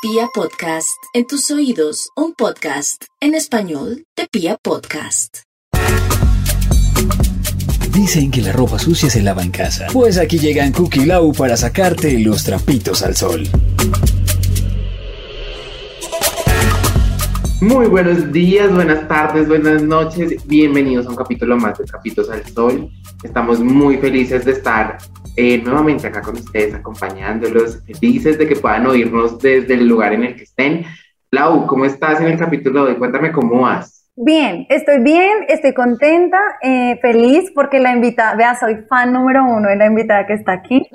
Pia Podcast, en tus oídos, un podcast en español de Pia Podcast. Dicen que la ropa sucia se lava en casa. Pues aquí llegan Cookie Lau para sacarte los trapitos al sol. Muy buenos días, buenas tardes, buenas noches. Bienvenidos a un capítulo más de Trapitos al Sol. Estamos muy felices de estar eh, nuevamente acá con ustedes, acompañándolos, felices de que puedan oírnos desde el lugar en el que estén. Lau, ¿cómo estás en el capítulo de? Cuéntame cómo vas. Bien, estoy bien, estoy contenta, eh, feliz porque la invitada, vea, soy fan número uno de la invitada que está aquí.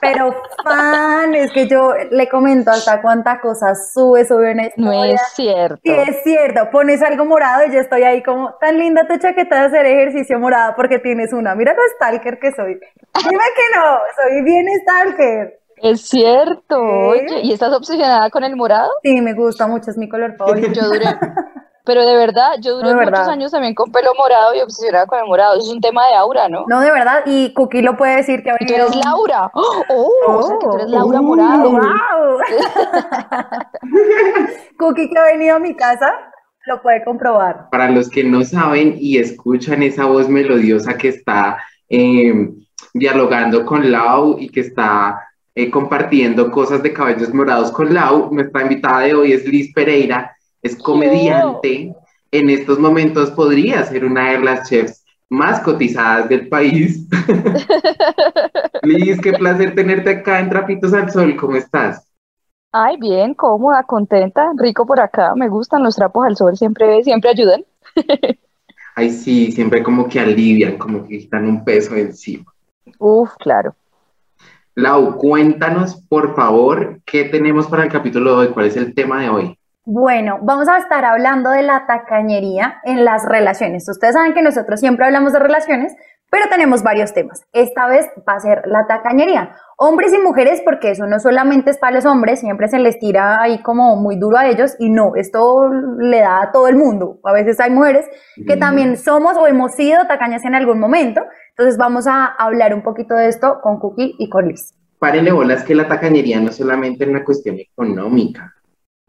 Pero fan, es que yo le comento hasta cuánta cosa sube, sube una historia. No es cierto. Sí, es cierto. Pones algo morado y yo estoy ahí como, tan linda tu chaqueta de hacer ejercicio morada porque tienes una. Mira lo stalker que soy. Dime que no, soy bien stalker. Es cierto. Oye, ¿y estás obsesionada con el morado? Sí, me gusta mucho, es mi color favorito. Yo duré, pero de verdad, yo duré muchos años también con pelo morado y obsesionada con el morado. Eso es un tema de aura, ¿no? No, de verdad, y Cookie lo puede decir que ha Y tú eres Laura. ¡Oh! o sea, que tú eres Laura Oh. Morado. ¡Wow! Cookie que ha venido a mi casa lo puede comprobar. Para los que no saben y escuchan esa voz melodiosa que está eh, dialogando con Lau y que está eh, compartiendo cosas de cabellos morados con Lau, nuestra invitada de hoy es Liz Pereira, es comediante. En estos momentos podría ser una de las chefs más cotizadas del país. Liz, qué placer tenerte acá en Trapitos al Sol. ¿Cómo estás? Ay, bien, cómoda, contenta, rico por acá. Me gustan los trapos al sol, siempre, siempre ayudan. Ay, sí, siempre como que alivian, como que quitan un peso encima. Uf, claro. Lau, cuéntanos, por favor, qué tenemos para el capítulo de hoy, cuál es el tema de hoy. Bueno, vamos a estar hablando de la tacañería en las relaciones. Ustedes saben que nosotros siempre hablamos de relaciones, pero tenemos varios temas. Esta vez va a ser la tacañería. Hombres y mujeres, porque eso no solamente es para los hombres, siempre se les tira ahí como muy duro a ellos y no, esto le da a todo el mundo. A veces hay mujeres que también somos o hemos sido tacañas en algún momento. Entonces vamos a hablar un poquito de esto con Cookie y con Liz. Párenle bolas que la tacañería no solamente es una cuestión económica,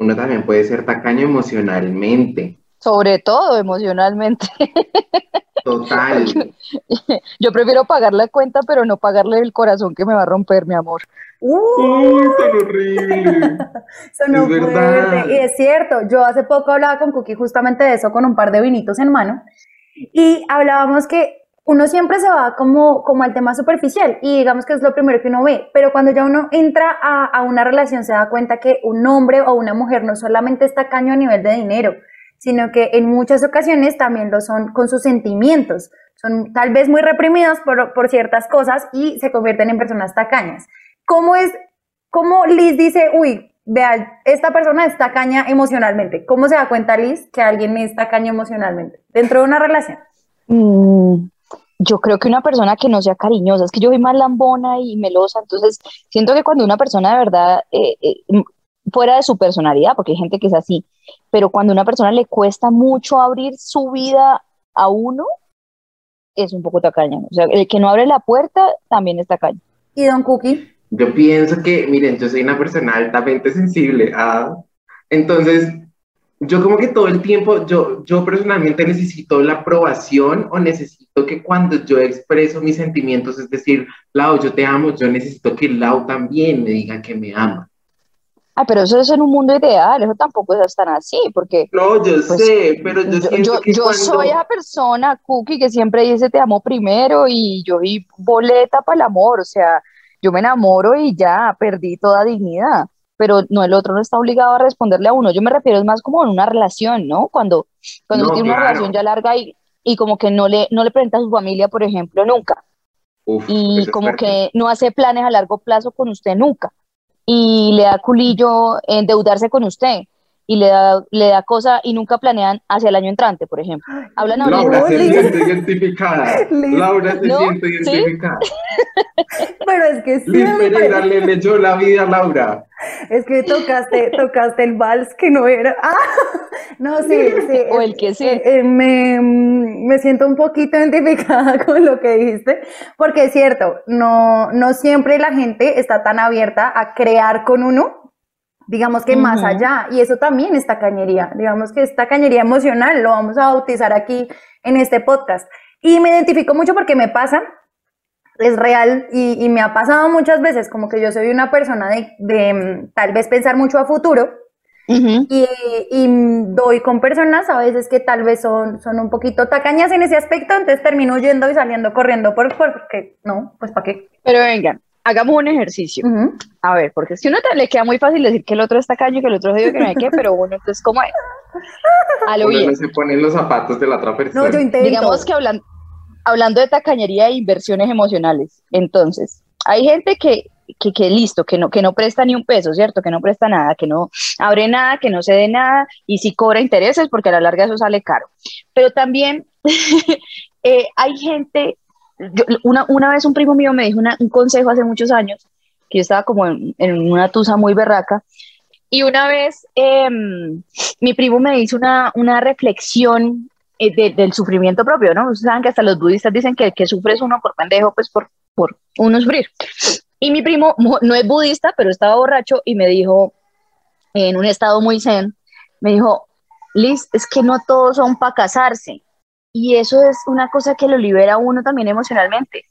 uno también puede ser tacaño emocionalmente. Sobre todo emocionalmente. Total. Yo prefiero pagar la cuenta, pero no pagarle el corazón que me va a romper, mi amor. ¡Uh! ¡Uy, tan horrible! Sonó Es verdad. fuerte. Y es cierto, yo hace poco hablaba con Cookie justamente de eso, con un par de vinitos en mano, y hablábamos que uno siempre se va como, como al tema superficial, y digamos que es lo primero que uno ve, pero cuando ya uno entra a, a una relación se da cuenta que un hombre o una mujer no solamente está caño a nivel de dinero, sino que en muchas ocasiones también lo son con sus sentimientos. Son tal vez muy reprimidos por, por ciertas cosas y se convierten en personas tacañas. ¿Cómo es ¿Cómo Liz dice, uy, vea, esta persona es tacaña emocionalmente? ¿Cómo se da cuenta Liz que alguien es tacaño emocionalmente dentro de una relación? Mm, yo creo que una persona que no sea cariñosa, es que yo soy más lambona y melosa, entonces siento que cuando una persona de verdad, eh, eh, fuera de su personalidad, porque hay gente que es así, pero cuando a una persona le cuesta mucho abrir su vida a uno, es un poco tacaña. O sea, el que no abre la puerta también es tacaño. ¿Y Don Cookie? Yo pienso que, miren, yo soy una persona altamente sensible. ah, Entonces, yo como que todo el tiempo, yo, yo personalmente necesito la aprobación o necesito que cuando yo expreso mis sentimientos, es decir, Lau, yo te amo, yo necesito que Lau también me diga que me ama. Ah, pero eso es en un mundo ideal, eso tampoco es tan así, porque No, yo Pues, sé, pero yo, siento yo, que yo cuando... soy esa persona, Cookie, que siempre dice te amo primero y yo vi boleta para el amor, o sea, yo me enamoro y ya perdí toda dignidad, pero no, el otro no está obligado a responderle a uno, yo me refiero es más como en una relación, ¿no? Cuando, cuando No, uno tiene una relación ya larga y, y como que no le, no le presenta a su familia, por ejemplo, nunca, Uf, y como fuerte. que no hace planes a largo plazo con usted nunca. Y le da culillo endeudarse con usted y le da, le da cosa y nunca planean hacia el año entrante, por ejemplo. Hablan ahorita. Laura se Liz. siente identificada. Liz. Laura se ¿No? siente ¿Sí? identificada. Pero es que Liz Pereira le leyó la vida a Laura. es que tocaste, tocaste el vals que no era. Ah, no, sí, sí. O el que sí. eh, eh, me, me siento un poquito identificada con lo que dijiste, porque es cierto, no, no siempre la gente está tan abierta a crear con uno digamos que más Ujú. allá, y eso también es tacañería, digamos que es tacañería emocional, lo vamos a bautizar aquí en este podcast. Y me identifico mucho porque me pasa, es real y, y me ha pasado muchas veces, como que yo soy una persona de, de, mm, tal vez pensar mucho a futuro Ujú. y, y doy con personas a veces que tal vez son, son un poquito tacañas en ese aspecto, entonces termino huyendo y saliendo corriendo por, por- porque no, pues para qué. Pero vengan, hagamos un ejercicio. A ver, porque si uno te- le queda muy fácil decir que el otro está caño, que el otro dice que no hay qué, pero uno, entonces, ¿cómo es? A lo bien. no se pone en los zapatos de la otra persona. No, yo intento. Digamos que hablan- hablando de tacañería e inversiones emocionales, entonces, hay gente que, que, que listo, que no, que no presta ni un peso, ¿cierto? Que no presta nada, que no abre nada, que no cede nada, y sí cobra intereses porque a la larga eso sale caro. Pero también eh, hay gente, yo- una, una vez un primo mío me dijo una- un consejo hace muchos años, que yo estaba como en, en una tusa muy berraca, y una vez em, mi primo me hizo una, una reflexión eh, de- del sufrimiento propio, ¿no? Ustedes saben que hasta los budistas dicen que el que sufre es uno por pendejo, pues por, por uno sufrir. Y mi primo mo- no es budista, pero estaba borracho y me dijo, en un estado muy zen, me dijo, Liz, es que no todos son para casarse. Y eso es una cosa que lo libera a uno también emocionalmente.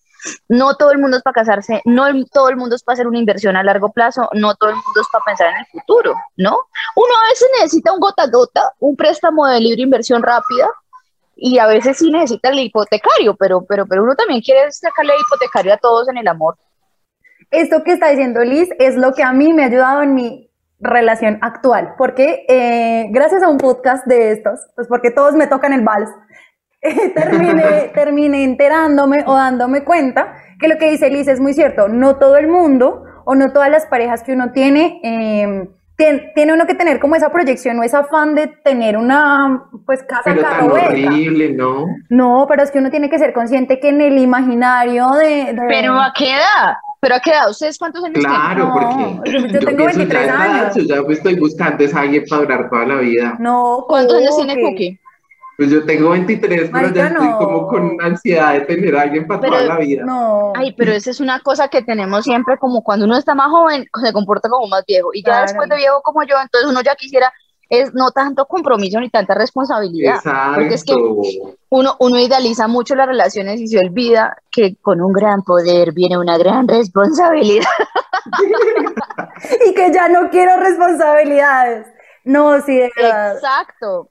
No todo el mundo es para casarse, no todo el mundo es para hacer una inversión a largo plazo, no todo el mundo es para pensar en el futuro, ¿no? Uno a veces necesita un gota a gota, un préstamo de libre inversión rápida, y a veces sí necesita el hipotecario, pero, pero, pero uno también quiere sacarle hipotecario a todos en el amor. Esto que está diciendo Liz es lo que a mí me ha ayudado en mi relación actual, porque eh, gracias a un podcast de estos, pues porque todos me tocan el vals, terminé, terminé enterándome o dándome cuenta que lo que dice Liz es muy cierto, no todo el mundo o no todas las parejas que uno tiene, eh, tien- tiene uno que tener como esa proyección o ese afán de tener una pues casa Pero tan horrible, ¿no? No, pero es que uno tiene que ser consciente que en el imaginario de... de- Pero ¿a qué edad? ¿Pero a qué edad? ¿Ustedes cuántos años tienen? Claro, No, porque yo- yo tengo pienso 23 ya, años. Yo ya estoy buscando es alguien para durar toda la vida. No, ¿Cuántos años tiene Cookie. Pues yo tengo 23, pero Marica, ya estoy no. como con ansiedad de tener a alguien para Pero- toda la vida. No. Ay, pero esa es una cosa que tenemos siempre, como cuando uno está más joven, se comporta como más viejo. Y ya Claro. después de viejo como yo, entonces uno ya quisiera, es no tanto compromiso ni tanta responsabilidad. Porque es que Exacto. uno, uno idealiza mucho las relaciones y se olvida que con un gran poder viene una gran responsabilidad. Y que ya no quiero responsabilidades. No, sí, de verdad. Exacto.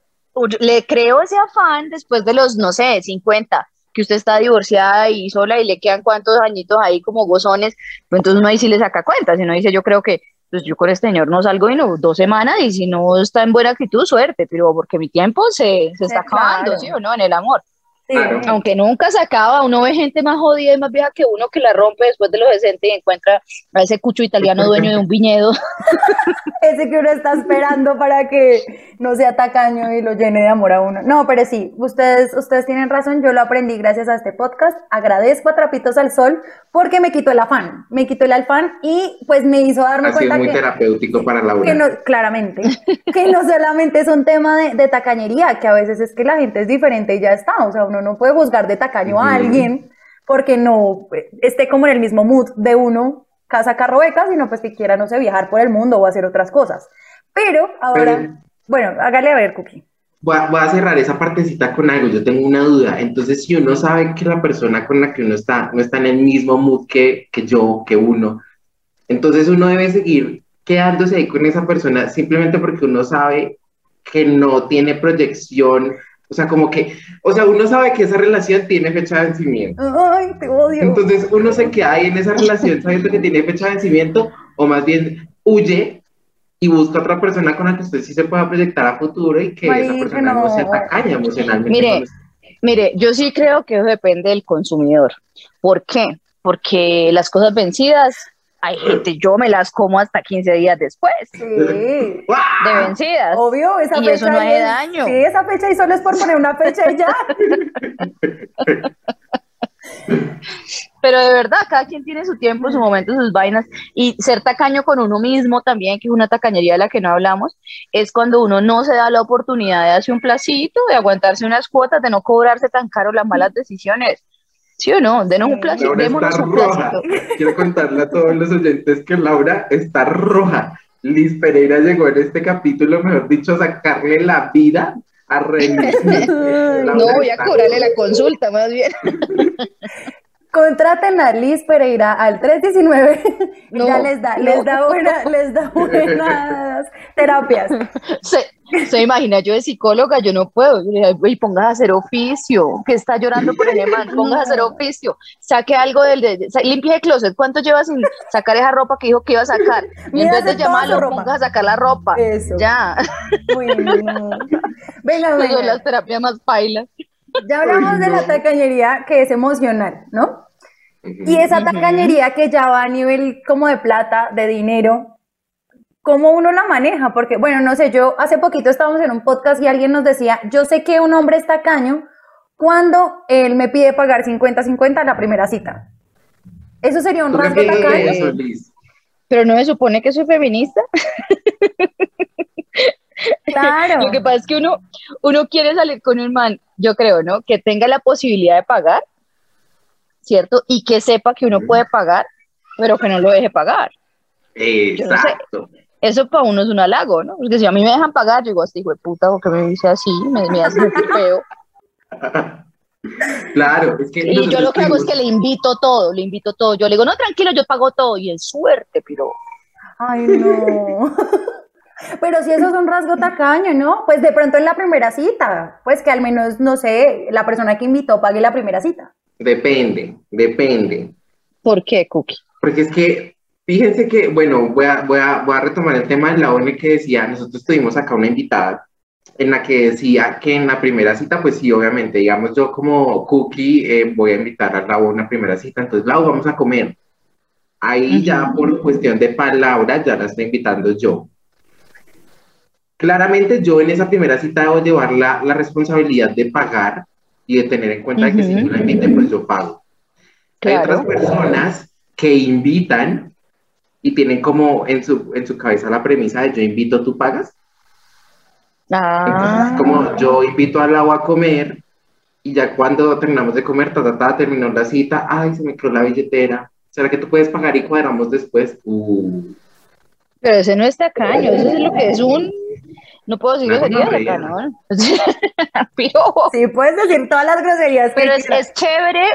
Le creo ese afán después de los, no sé, 50, que usted está divorciada y sola y le quedan cuantos añitos ahí como gozones, pues entonces uno ahí sí le saca cuenta, si no dice yo creo que pues yo con este señor no salgo en dos semanas y si no está en buena actitud, suerte, pero porque mi tiempo se, se está claro. acabando, ¿sí o no? En el amor. Claro. Aunque nunca se acaba, uno ve gente más jodida y más vieja que uno que la rompe después de los 60 y encuentra a ese cucho italiano dueño de un viñedo. Ese que uno está esperando para que no sea tacaño y lo llene de amor a uno. No, pero sí, ustedes, ustedes tienen razón, yo lo aprendí gracias a este podcast. Agradezco a Trapitos al Sol porque me quitó el afán, me quitó el afán y pues me hizo darme Ha sido muy que, terapéutico para que no, claramente, que no solamente es un tema de, de tacañería, que a veces es que la gente es diferente y ya está, o sea, uno no puede juzgar de tacaño a alguien porque no eh, esté como en el mismo mood de uno, casa, carro, beca, sino pues que quiera, no sé, viajar por el mundo o hacer otras cosas. Pero ahora, Pero- bueno, hágale a ver, Cookie. Voy a, voy a cerrar esa partecita con algo. Yo tengo una duda. Entonces, si uno sabe que la persona con la que uno está no está en el mismo mood que, que yo, que uno, entonces uno debe seguir quedándose ahí con esa persona simplemente porque uno sabe que no tiene proyección. O sea, como que, o sea, uno sabe que esa relación tiene fecha de vencimiento. Ay, te odio. Entonces uno se queda ahí en esa relación sabiendo que tiene fecha de vencimiento o más bien huye y busca otra persona con la que usted sí se pueda proyectar a futuro y que esa persona no, no. se tacaña emocionalmente. Mire. Mire, yo sí creo que eso depende del consumidor. ¿Por qué? Porque las cosas vencidas, hay gente, yo me las como hasta 15 días después Sí. de vencidas. Obvio, esa Y fecha. eso no hace es- daño. Sí, esa fecha y solo es por poner una fecha y ya. Pero de verdad, cada quien tiene su tiempo, su momento, sus vainas. Y ser tacaño con uno mismo también, que es una tacañería de la que no hablamos, es cuando uno no se da la oportunidad de hacer un placito, de aguantarse unas cuotas, de no cobrarse tan caro las malas decisiones. ¿Sí o no? Denos un Laura démonos está un roja. placito. Quiero contarle a todos los oyentes que Laura está roja. Liz Pereira llegó en este capítulo, mejor dicho, a sacarle la vida a René. no voy a cobrarle la consulta, más bien. Contraten a Liz Pereira al 319 no, ya les da, les da buena, les da buenas terapias. Se, se, imagina, yo de psicóloga, yo no puedo, y pongas a hacer oficio, que está llorando por el man, pongas a hacer oficio, saque algo del, de, limpie el closet, ¿cuánto llevas sin sacar esa ropa que dijo que iba a sacar? Y en vez de llamarlo, pongas a sacar la ropa. Eso. Ya. Bueno. Venga, venga. las terapias más pailas. Ya hablamos de la tacañería que es emocional, ¿no? Y esa tacañería que ya va a nivel como de plata, de dinero, ¿cómo uno la maneja? Porque, bueno, no sé, yo hace poquito estábamos en un podcast y alguien nos decía, yo sé que un hombre es tacaño cuando él me pide pagar 50-50 la primera cita. Eso sería un rasgo tacaño. Pero no me supone que soy feminista. Claro. Lo que pasa es que uno, uno quiere salir con un man, yo creo, ¿no? Que tenga la posibilidad de pagar, ¿cierto? Y que sepa que uno puede pagar, pero que no lo deje pagar. Exacto. eso para uno es un halago, ¿no? Porque si a mí me dejan pagar, yo digo, este hijo de puta, porque me dice así, me, me hace feo. Claro, es que. Y yo lo que hago es que le invito todo, le invito todo. Yo le digo, no, tranquilo, yo pago todo, y en suerte, pero. Ay, no. Pero si eso es un rasgo tacaño, ¿no? Pues de pronto en la primera cita, pues que al menos, no sé, la persona que invitó pague la primera cita. Depende, depende. ¿Por qué, Cookie? Porque es que, fíjense que, bueno, voy a, voy a, voy a retomar el tema de la ONU que decía, nosotros tuvimos acá una invitada en la que decía que en la primera cita, pues sí, obviamente, digamos, yo como Cookie eh, voy a invitar a Lau a una primera cita, entonces Lau, vamos a comer. Ahí ya por cuestión de palabras ya la estoy invitando yo. Claramente yo en esa primera cita debo llevar la, la responsabilidad de pagar y de tener en cuenta que si tú la invitas, pues yo pago. Hay otras personas que invitan y tienen como en su, en su cabeza la premisa de yo invito, tú pagas. Ah. como yo invito al agua a comer y ya cuando terminamos de comer, ta, ta, ta, terminó la cita, ay, se me quedó la billetera. ¿Será que tú puedes pagar y cuadramos después? Uh. Pero ese no es tacaño, eso es lo que es un no puedo decir groserías acá, ¿no? Sí, puedes decir todas las groserías. Pero es, es, chévere,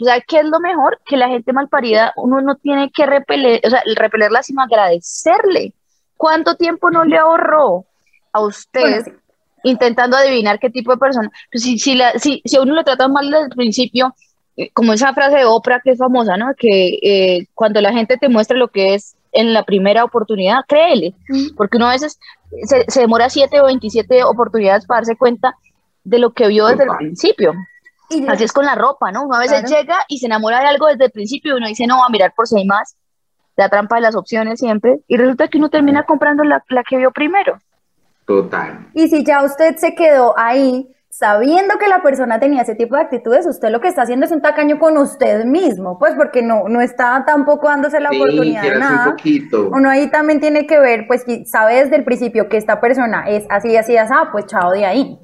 o sea, ¿qué es lo mejor? Que la gente malparida, uno no tiene que repeler, o sea, repelerla, sino agradecerle. ¿Cuánto tiempo no le ahorró a usted intentando adivinar qué tipo de persona? Pues si, si, la, si, si a uno lo trata mal desde el principio, eh, como esa frase de Oprah que es famosa, ¿no? Que eh, cuando la gente te muestra lo que es en la primera oportunidad, créele, porque uno a veces se, demora 7 o 27 oportunidades para darse cuenta de lo que vio desde el principio. Y Así es con la ropa, ¿no? Uno a veces llega y se enamora de algo desde el principio y uno dice, no, va a mirar por si hay más, la trampa de las opciones siempre, y resulta que uno termina comprando la, la que vio primero. Total. Y si ya usted se quedó ahí sabiendo que la persona tenía ese tipo de actitudes, usted lo que está haciendo es un tacaño con usted mismo, pues porque no, no está tampoco dándose la oportunidad de nada. Uno ahí también tiene que ver, pues sabe desde el principio que esta persona es así, así, así, ah, pues chao de ahí.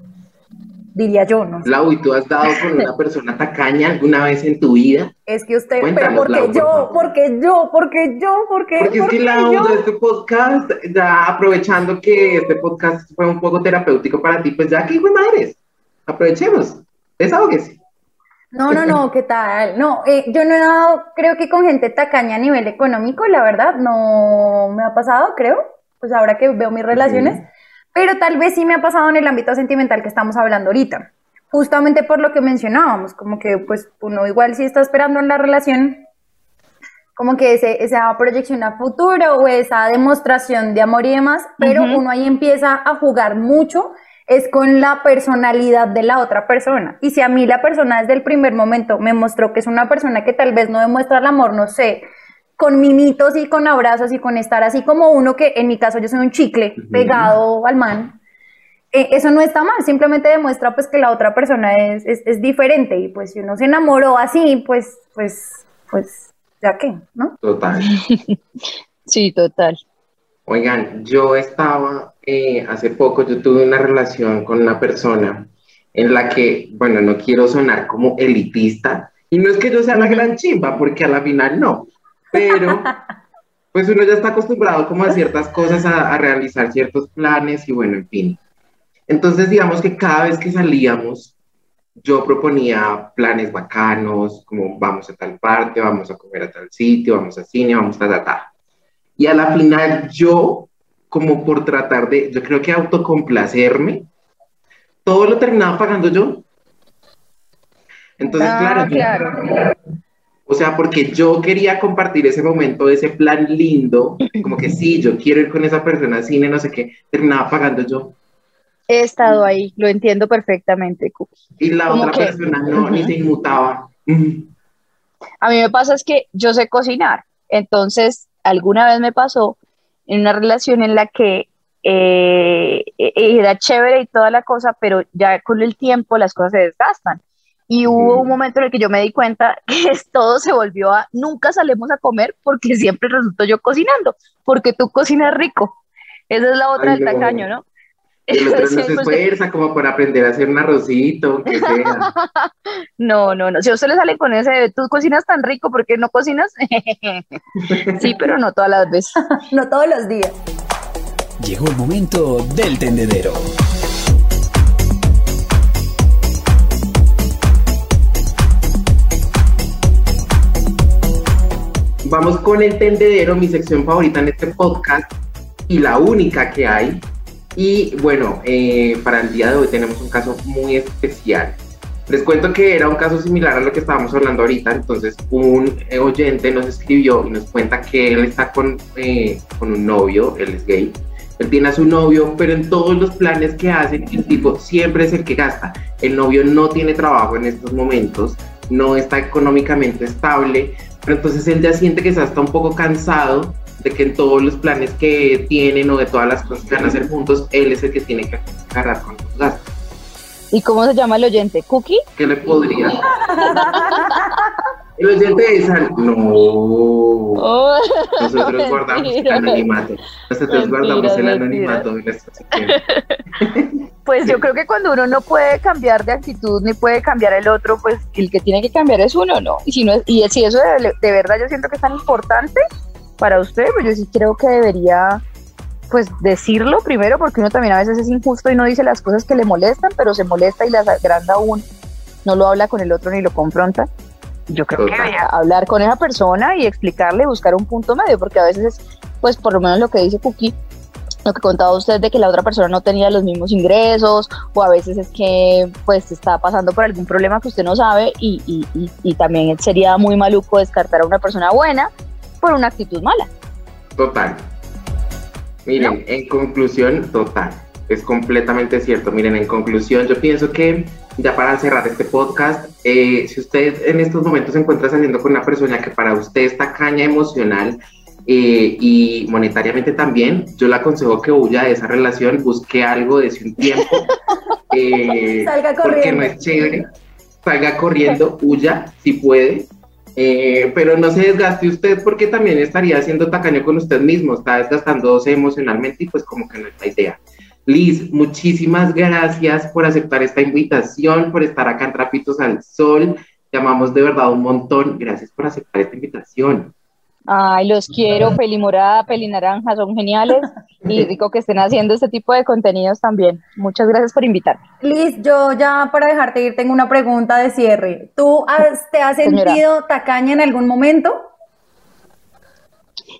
Diría yo, ¿no? Lau, ¿y tú has dado con una persona tacaña alguna vez en tu vida? Es que usted, pero porque yo, porque yo, porque yo, porque Porque es que Lau, de este podcast, ya aprovechando que este podcast fue un poco terapéutico para ti, pues ya que hijo de madres aprovechemos, sí. No, no, no, ¿qué tal? No, eh, yo no he dado, creo que con gente tacaña a nivel económico, la verdad, no me ha pasado, creo, pues ahora que veo mis relaciones, pero tal vez sí me ha pasado en el ámbito sentimental que estamos hablando ahorita, justamente por lo que mencionábamos, como que pues uno igual sí está esperando en la relación, como que ese, esa proyección a futuro o esa demostración de amor y demás, pero uno ahí empieza a jugar mucho es con la personalidad de la otra persona. Y si a mí la persona desde el primer momento me mostró que es una persona que tal vez no demuestra el amor, no sé, con mimitos y con abrazos y con estar así como uno que en mi caso yo soy un chicle pegado al man, eh, eso no está mal, simplemente demuestra pues que la otra persona es, es, diferente y pues si uno se enamoró así, pues, pues, pues, ya qué, ¿no? Total. sí, total. Oigan, yo estaba eh, hace poco, yo tuve una relación con una persona en la que, bueno, no quiero sonar como elitista, y no es que yo sea la gran chimba, porque a la final no, pero pues uno ya está acostumbrado como a ciertas cosas, a, a realizar ciertos planes y bueno, en fin. Entonces, digamos que cada vez que salíamos, yo proponía planes bacanos, como vamos a tal parte, vamos a comer a tal sitio, vamos a cine, vamos a tal, Y a la final yo, como por tratar de, yo creo que autocomplacerme, todo lo terminaba pagando yo. Entonces, Ah, claro, yo- o sea, porque yo quería compartir ese momento, ese plan lindo, como que sí, yo quiero ir con esa persona al cine, no sé qué, terminaba pagando yo. He estado ahí, lo entiendo perfectamente, Cookie. Y la otra que- persona no, ni se inmutaba. A mí me pasa es que yo sé cocinar, entonces alguna vez me pasó en una relación en la que eh, eh, era chévere y toda la cosa, pero ya con el tiempo las cosas se desgastan. Y hubo un momento en el que yo me di cuenta que todo se volvió a nunca salimos a comer porque siempre resulto yo cocinando, porque tú cocinas rico. Esa es la otra Ay, del tacaño, ¿no? Y el otro no se esfuerza como por aprender a hacer un arrocito, aunque sea. No, no, no. Si a usted le sale con ese, de, tú cocinas tan rico, ¿por qué no cocinas? sí, pero no todas las veces. No todos los días. Llegó el momento del tendedero. Vamos con el tendedero, mi sección favorita en este podcast y la única que hay. Y bueno, eh, para el día de hoy tenemos un caso muy especial. Les cuento que era un caso similar a lo que estábamos hablando ahorita. Entonces, un eh, oyente nos escribió y nos cuenta que él está con, eh, con un novio, él es gay. Él tiene a su novio, pero en todos los planes que hacen, el tipo siempre es el que gasta. El novio no tiene trabajo en estos momentos, no está económicamente estable, pero entonces él ya siente que está un poco cansado de que en todos los planes que tienen o de todas las cosas que van a hacer juntos, él es el que tiene que agarrar con los gastos. ¿Y cómo se llama el oyente? ¿Cookie? ¿Qué le podría? El oyente es al... No. Oh, Nosotros guardamos el mentira. anonimato. Nosotros Mentiras, guardamos el anonimato de nuestra sección. Pues yo creo que cuando uno no puede cambiar de actitud ni puede cambiar el otro, pues el que tiene que cambiar es uno, ¿no? Y si no es- y si eso de, de verdad yo siento que es tan importante para usted, pues yo sí creo que debería pues decirlo primero porque uno también a veces es injusto y no dice las cosas que le molestan, pero se molesta y las agranda uno, no lo habla con el otro ni lo confronta. Yo creo que debería hablar con esa persona y explicarle, buscar un punto medio, porque a veces es, pues por lo menos lo que dice Cookie, lo que contaba usted de que la otra persona no tenía los mismos ingresos o a veces es que pues está pasando por algún problema que usted no sabe y, y, y, y también sería muy maluco descartar a una persona buena por una actitud mala. Total. Miren, en conclusión, total. Es completamente cierto. Miren, en conclusión, yo pienso que ya para cerrar este podcast, eh, si usted en estos momentos se encuentra saliendo con una persona que para usted está caña emocional eh, y monetariamente también, yo le aconsejo que huya de esa relación, busque algo desde un tiempo. eh, Salga porque corriendo. no es chévere. Salga corriendo, huya si puede. Eh, pero no se desgaste usted porque también estaría siendo tacaño con usted mismo, está desgastándose emocionalmente y pues como que no es la idea. Liz, muchísimas gracias por aceptar esta invitación, por estar acá en Trapitos al Sol. Te amamos de verdad un montón. Gracias por aceptar esta invitación. Ay, los quiero, peli morada, peli naranja, son geniales y rico que estén haciendo este tipo de contenidos también. Muchas gracias por invitarme. Liz, yo ya para dejarte ir tengo una pregunta de cierre. ¿Tú has- te has Señora. sentido tacaña en algún momento?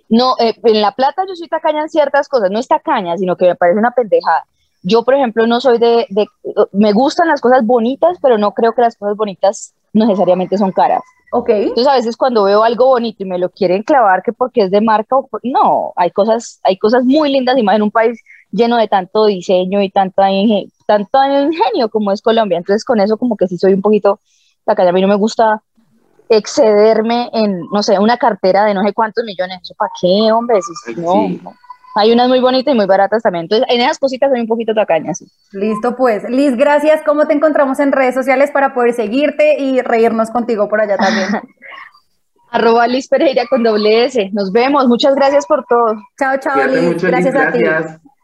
No, eh, en La Plata yo soy tacaña en ciertas cosas, no es tacaña, sino que me parece una pendejada. Yo, por ejemplo, no soy de, de- me gustan las cosas bonitas, pero no creo que las cosas bonitas necesariamente son caras. Ok. Entonces, a veces cuando veo algo bonito y me lo quieren clavar que porque es de marca o por- no, hay cosas, hay cosas muy lindas y más en un país lleno de tanto diseño y tanta tanto ingenio como es Colombia. Entonces, con eso como que sí soy un poquito tacaña. A mí no me gusta excederme en, no sé, una cartera de no sé cuántos millones. ¿Eso para qué, hombre? Si- Ay, no, sí. no. Hay unas muy bonitas y muy baratas también. Entonces, en esas cositas soy un poquito tacaña, sí. Listo, pues. Liz, gracias. ¿Cómo te encontramos en redes sociales para poder seguirte y reírnos contigo por allá también? Arroba Liz Pereira con doble S. Nos vemos. Muchas gracias por todo. Chao, chao, Liz. mucho, Liz. gracias a ti.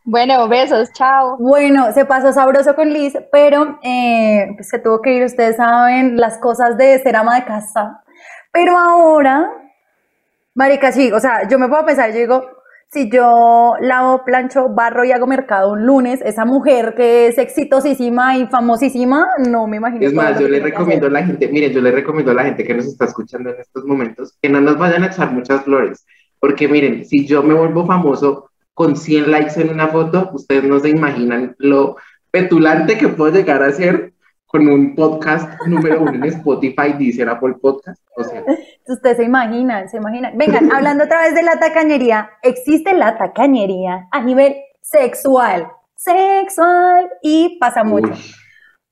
Bueno, besos. Chao. Bueno, se pasó sabroso con Liz, pero eh, pues, se tuvo que ir, ustedes saben, las cosas de ser ama de casa. Pero ahora Marica, sí, o sea, yo me puedo pensar, yo digo, si yo lavo, plancho, barro y hago mercado un lunes, esa mujer que es exitosísima y famosísima, no me imagino. Es más, yo le recomiendo a la gente, miren, yo le recomiendo a la gente que nos está escuchando en estos momentos que no nos vayan a echar muchas flores, porque miren, si yo me vuelvo famoso con 100 likes en una foto, ustedes no se imaginan lo petulante que puedo llegar a ser con un podcast número uno en Spotify, Deezer, Apple Podcast, o sea, Ustedes se imaginan, se imaginan. Vengan, hablando otra vez de la tacañería, existe la tacañería a nivel sexual, sexual, y pasa mucho. uy,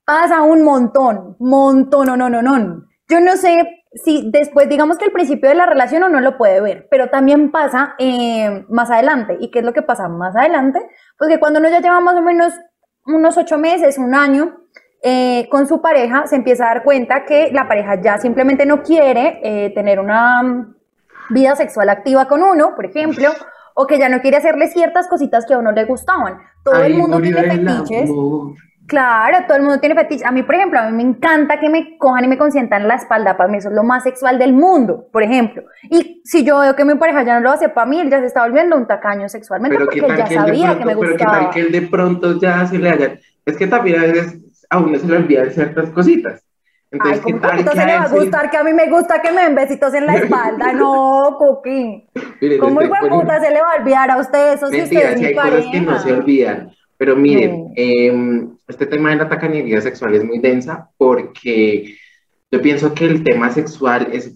Pasa un montón, montón, no, no, no, no. Yo no sé si después, digamos que el principio de la relación uno lo puede ver, pero también pasa eh, más adelante. ¿Y qué es lo que pasa más adelante? Pues que cuando uno ya lleva más o menos unos ocho meses, un año, eh, con su pareja, se empieza a dar cuenta que la pareja ya simplemente no quiere eh, tener una mm, vida sexual activa con uno, por ejemplo, o que ya no quiere hacerle ciertas cositas que a uno le gustaban. Todo el ahí mundo tiene el fetiches. Claro, todo el mundo tiene fetiches. A mí, por ejemplo, a mí me encanta que me cojan y me consientan la espalda. Para mí eso es lo más sexual del mundo, por ejemplo. Y si yo veo que mi pareja ya no lo hace para mí, él ya se está volviendo un tacaño sexualmente Pero porque él ya que él sabía que me pronto, pero tal gustaba. que él de pronto ya se le haya, es que también a veces a uno se le olvidan ciertas cositas. Ay, Entonces, ¿qué ¿cómo tal que se le va a gustar que a mí me gusta que me den besitos en la espalda? No, Cookie. Miren, ¿Cómo hijo de puta se le va a olvidar a usted eso si usted Mentira, es sí mi hay cosas que no pareja? se olvidan. Pero miren, No. eh, este tema de la tacañería sexual es muy densa porque yo pienso que el tema sexual es,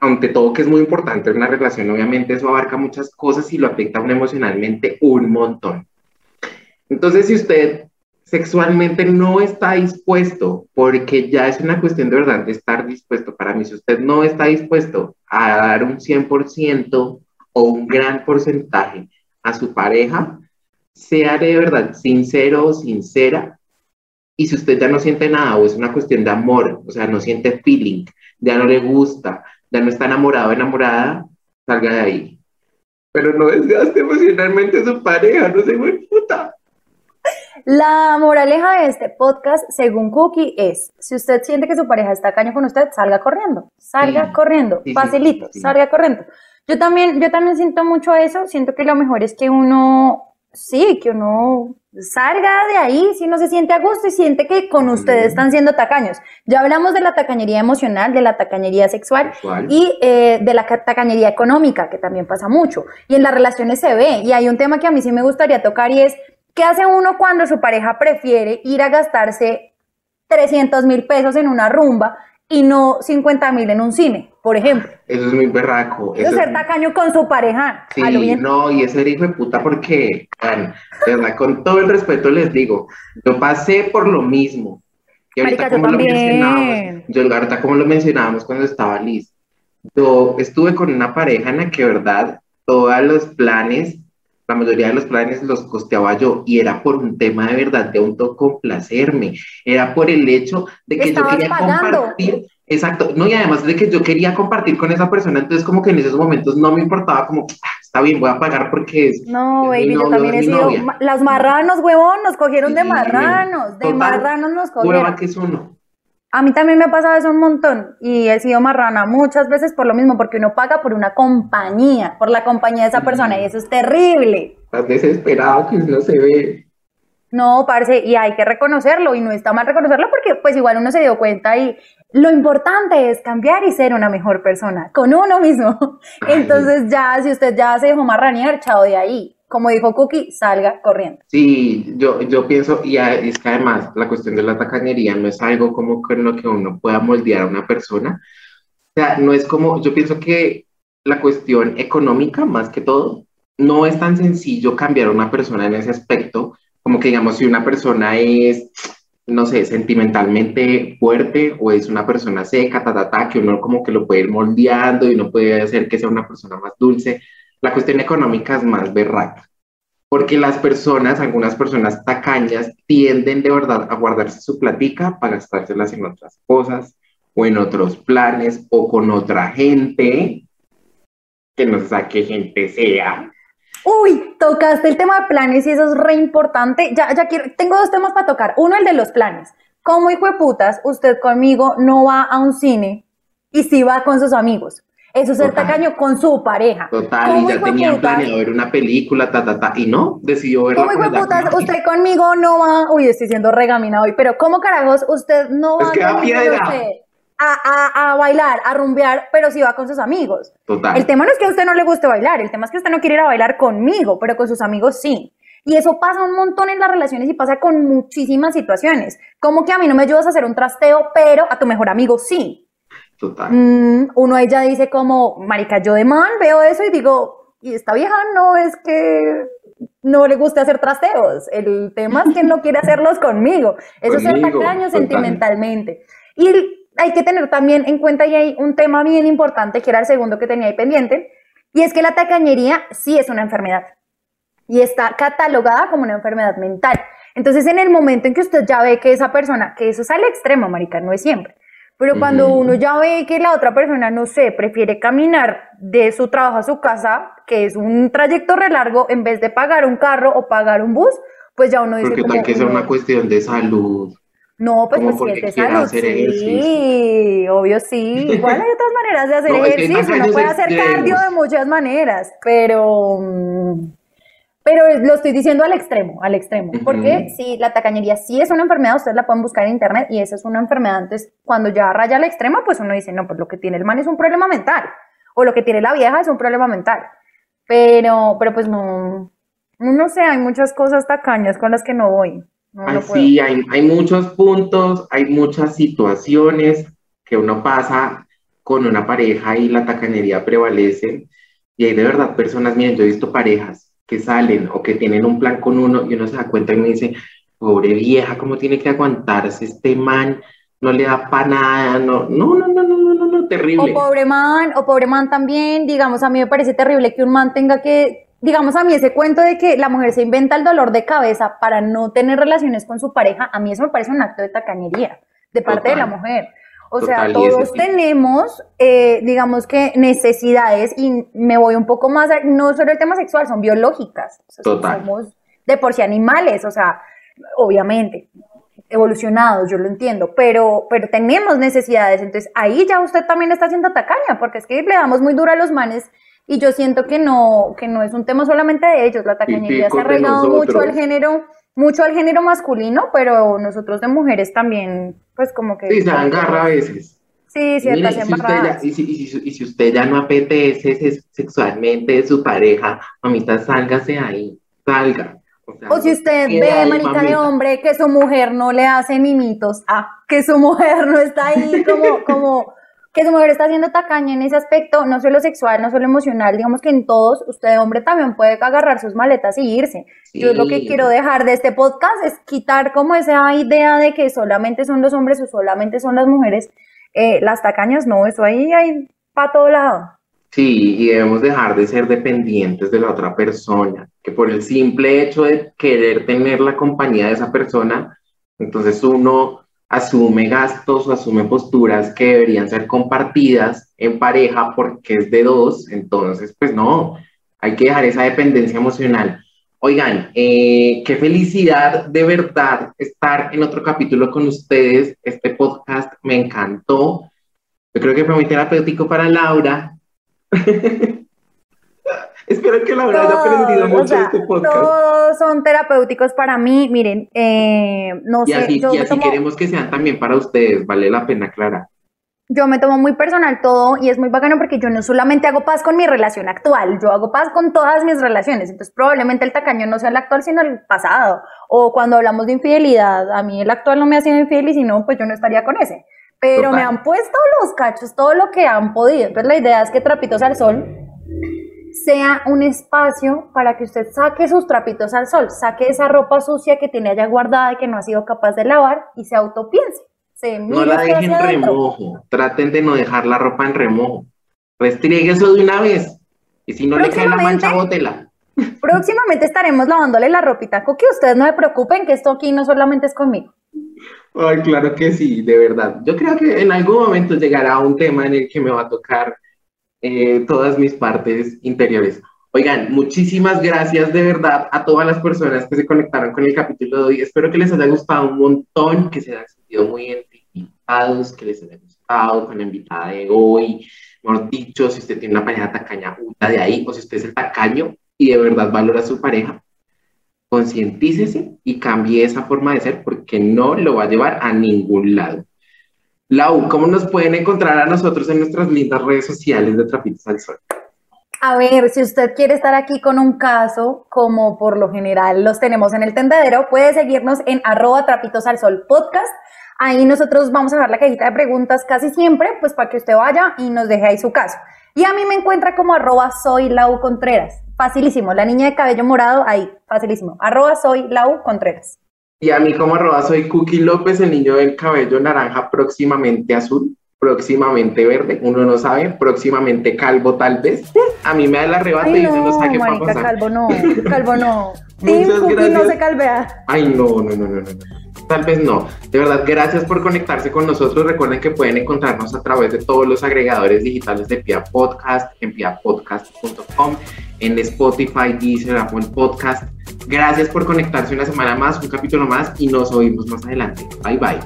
ante todo, que es muy importante en una relación, obviamente eso abarca muchas cosas y lo afecta a uno emocionalmente un montón. Entonces, si usted sexualmente no está dispuesto, porque ya es una cuestión de verdad de estar dispuesto, para mí, si usted no está dispuesto a dar un 100% o un gran porcentaje a su pareja, sea de verdad sincero o sincera, y si usted ya no siente nada o es una cuestión de amor, o sea, no siente feeling, ya no le gusta, ya no está enamorado o enamorada, salga de ahí. Pero no desgaste emocionalmente a su pareja, no se puta. La moraleja de este podcast, según Cookie, es, si usted siente que su pareja está caño con usted, salga corriendo, salga Sí. corriendo, Sí, facilito, sí. salga corriendo. Yo también, yo también siento mucho eso, siento que lo mejor es que uno, sí, que uno salga de ahí si no se siente a gusto y siente que con ustedes están siendo tacaños. Ya hablamos de la tacañería emocional, de la tacañería sexual, Sexual. y eh, de la ca- tacañería económica, que también pasa mucho. Y en las relaciones se ve. Y hay un tema que a mí sí me gustaría tocar y es, ¿qué hace uno cuando su pareja prefiere ir a gastarse 300 mil pesos en una rumba y no 50 mil en un cine, por ejemplo? Eso es muy berraco. Eso es ser tacaño con su pareja. lo Sí, no, y ese hijo de puta porque, bueno, de verdad, con todo el respeto les digo, yo pasé por lo mismo. Y ahorita Marica, yo como lo también. mencionábamos, yo ahorita como lo mencionábamos cuando estaba Liz, yo estuve con una pareja en la que, verdad, todos los planes, la mayoría de los planes los costeaba yo y era por un tema de verdad de autocomplacerme, era por el hecho de que yo quería pagando. compartir, exacto, no, y además de que yo quería compartir con esa persona, entonces como que en esos momentos no me importaba como, "Ah, está bien, voy a pagar porque es, No, es mi baby, yo también he sido. novia. Las marranos, huevón, nos cogieron de marranos. De total. marranos nos cogieron. que es uno. A mí también me ha pasado eso un montón y he sido marrana muchas veces por lo mismo, porque uno paga por una compañía, por la compañía de esa persona y eso es terrible. Estás desesperado que no se ve. No, parce, y hay que reconocerlo y no está mal reconocerlo porque pues igual uno se dio cuenta y lo importante es cambiar y ser una mejor persona con uno mismo. Ay. Entonces ya, si usted ya se dejó marranear, chao de ahí. Como dijo Cookie, salga corriendo. Sí, yo, yo pienso, y es que además la cuestión de la tacañería no es algo como con lo que uno pueda moldear a una persona. O sea, no es como, yo pienso que la cuestión económica, más que todo, no es tan sencillo cambiar a una persona en ese aspecto, como que digamos, si una persona es, no sé, sentimentalmente fuerte o es una persona seca, ta, ta, ta, que uno como que lo puede ir moldeando y uno puede hacer que sea una persona más dulce. La cuestión económica es más berraca porque las personas, algunas personas tacañas, tienden de verdad a guardarse su platica para gastárselas en otras cosas o en otros planes o con otra gente, que no sé qué gente sea. Uy, tocaste el tema de planes y eso es re importante. Ya, ya quiero, tengo dos temas para tocar. Uno, el de los planes. ¿Cómo hijo de putas usted conmigo no va a un cine y sí va con sus amigos? Eso es ser Total. tacaño con su pareja. Total, ¿Cómo y ya tenían planeado ver una película, ta, ta, ta, y no, decidió verla ¿Cómo hijo putas? Usted conmigo no va. Uy, estoy siendo regamina hoy, pero ¿cómo carajos usted no Es va que a, a, a bailar, a rumbear, pero sí va con sus amigos? Total. El tema no es que a usted no le guste bailar, el tema es que usted no quiere ir a bailar conmigo, pero con sus amigos sí. Y eso pasa un montón en las relaciones y pasa con muchísimas situaciones. Como que a mí no me ayudas a hacer un trasteo, pero a tu mejor amigo sí. Total. Mm, uno ahí ya dice como, marica, yo de man veo eso y digo, y esta vieja no es que no le guste hacer trasteos, el tema es que no quiere hacerlos conmigo. Eso es tacaño sentimentalmente. Y hay que tener también en cuenta, y hay un tema bien importante, que era el segundo que tenía ahí pendiente, y es que la tacañería sí es una enfermedad y está catalogada como una enfermedad mental. Entonces, en el momento en que usted ya ve que esa persona, que eso es al extremo, marica, no es siempre, pero cuando Ujú. uno ya ve que la otra persona, no sé, prefiere caminar de su trabajo a su casa, que es un trayecto re largo, en vez de pagar un carro o pagar un bus, pues ya uno dice Porque tal que sea "No, una cuestión de salud. no, pues, pues porque es de salud, sí, obvio sí. Igual hay otras maneras de hacer No, ejercicio, uno puede hacer cardio de muchas maneras, pero, mm, pero lo estoy diciendo al extremo, al extremo, porque sí, la tacañería sí es una enfermedad, ustedes la pueden buscar en internet y esa es una enfermedad, entonces cuando ya raya al extremo, pues uno dice, no, pues lo que tiene el man es un problema mental, o lo que tiene la vieja es un problema mental, pero, pero pues no, no sé, hay muchas cosas tacañas con las que no voy. No, sí, hay, hay muchos puntos, hay muchas situaciones que uno pasa con una pareja y la tacanería prevalece. Y hay de verdad personas, miren, yo he visto parejas que salen o que tienen un plan con uno y uno se da cuenta y me dice, pobre vieja, ¿cómo tiene que aguantarse este man? No le da para nada, no, no, no, no, no, no, no, no, terrible. O pobre man, o pobre man también, digamos, a mí me parece terrible que un man tenga que, digamos, a mí ese cuento de que la mujer se inventa el dolor de cabeza para no tener relaciones con su pareja, a mí eso me parece un acto de tacañería de parte de la mujer. O Total, sea, todos tenemos, eh, digamos que necesidades y me voy un poco más, a- no solo el tema sexual, son biológicas. O sea, Total. Somos de por sí animales, o sea, obviamente evolucionados, yo lo entiendo, pero, pero tenemos necesidades, entonces ahí ya usted también está haciendo tacaña, porque es que le damos muy duro a los manes y yo siento que no, que no es un tema solamente de ellos, la tacañería se ha arraigado mucho al género, mucho al género masculino, pero nosotros de mujeres también, pues como que... Sí, se agarra a veces. Sí, Y ciertas si ya, y, si, y si- y si usted ya no apetece sexualmente de su pareja, mamita, sálgase ahí, salga. O, sea, O si usted ve, ahí, marica de mamita. hombre, que su mujer no le hace mimitos, ah, que su mujer no está ahí como, como, que su mujer está haciendo tacaña en ese aspecto, no solo sexual, no solo emocional, digamos que en todos, usted hombre también puede agarrar sus maletas y irse. Yo lo que Sí. quiero dejar de este podcast es quitar como esa idea de que solamente son los hombres o solamente son las mujeres, eh, las tacañas, no, eso ahí hay para todo lado. Sí, y debemos dejar de ser dependientes de la otra persona, que por el simple hecho de querer tener la compañía de esa persona, entonces uno asume gastos o asume posturas que deberían ser compartidas en pareja porque es de dos, entonces pues no, hay que dejar esa dependencia emocional. Oigan, eh, qué felicidad de verdad estar en otro capítulo con ustedes. Este podcast me encantó. Yo creo que fue muy terapéutico para Laura. Espero que haya aprendido Todos, mucho o sea, de este podcast. todos son terapéuticos para mí. Miren, eh, no Y sé, así, yo y así tomo- queremos que sean también para ustedes, vale la pena aclarar. yo me tomo muy personal todo y es muy bacano porque yo no solamente hago paz con mi relación actual, yo hago paz con todas mis relaciones. Entonces, probablemente el tacaño no sea el actual, sino el pasado. O cuando hablamos de infidelidad, a mí el actual no me ha sido infiel y si no, pues yo no estaría con ese. Pero Total. me han puesto los cachos todo lo que han podido. Entonces, la idea es que Trapitos al Sol sea un espacio para que usted saque sus trapitos al sol, saque esa ropa sucia que tiene allá guardada y que no ha sido capaz de lavar y se autopiense. Se No la dejen adentro. remojo. Traten de no dejar la ropa en remojo. Restriegue eso de una vez. Y si no le cae la mancha, bótela. Próximamente estaremos lavándole la ropita Coqui. Ustedes no se preocupen que esto aquí no solamente es conmigo. Ay, claro que sí, de verdad. Yo creo que en algún momento llegará un tema en el que me va a tocar eh, todas mis partes interiores. Oigan, muchísimas gracias de verdad a todas las personas que se conectaron con el capítulo de hoy. Espero que les haya gustado un montón, que se hayan sentido muy identificados, que les haya gustado con la invitada de hoy. Mejor dicho, si usted tiene una pareja tacaña, huya de ahí, o si usted es el tacaño y de verdad valora a su pareja, concientícese y cambie esa forma de ser porque no lo va a llevar a ningún lado. Lau, ¿cómo nos pueden encontrar a nosotros en nuestras lindas redes sociales de Trapitos al Sol? A ver, si usted quiere estar aquí con un caso, como por lo general los tenemos en el tendedero, puede seguirnos en arroba trapitos al sol podcast. Ahí nosotros vamos a dar la cajita de preguntas casi siempre, pues para que usted vaya y nos deje ahí su caso. Y a mí me encuentra como arroba soy Lau Contreras. Facilísimo, la niña de cabello morado, ahí, facilísimo. Arroba soy Lau Contreras. Y a mí como arroba soy Cookie López, el niño del cabello naranja, próximamente azul próximamente verde, uno no sabe, próximamente calvo tal vez. A mí me da la arrebato y uno no sabe qué va a pasar. calvo no, calvo no. Muchas gracias. no se calvea. Ay, no, no, no, no, no. Tal vez no. De verdad, gracias por conectarse con nosotros. Recuerden que pueden encontrarnos a través de todos los agregadores digitales de Pia Podcast, en piapodcast.com, en Spotify, Deezer, Apple Podcast. Gracias por conectarse una semana más, un capítulo más y nos oímos más adelante. Bye, bye.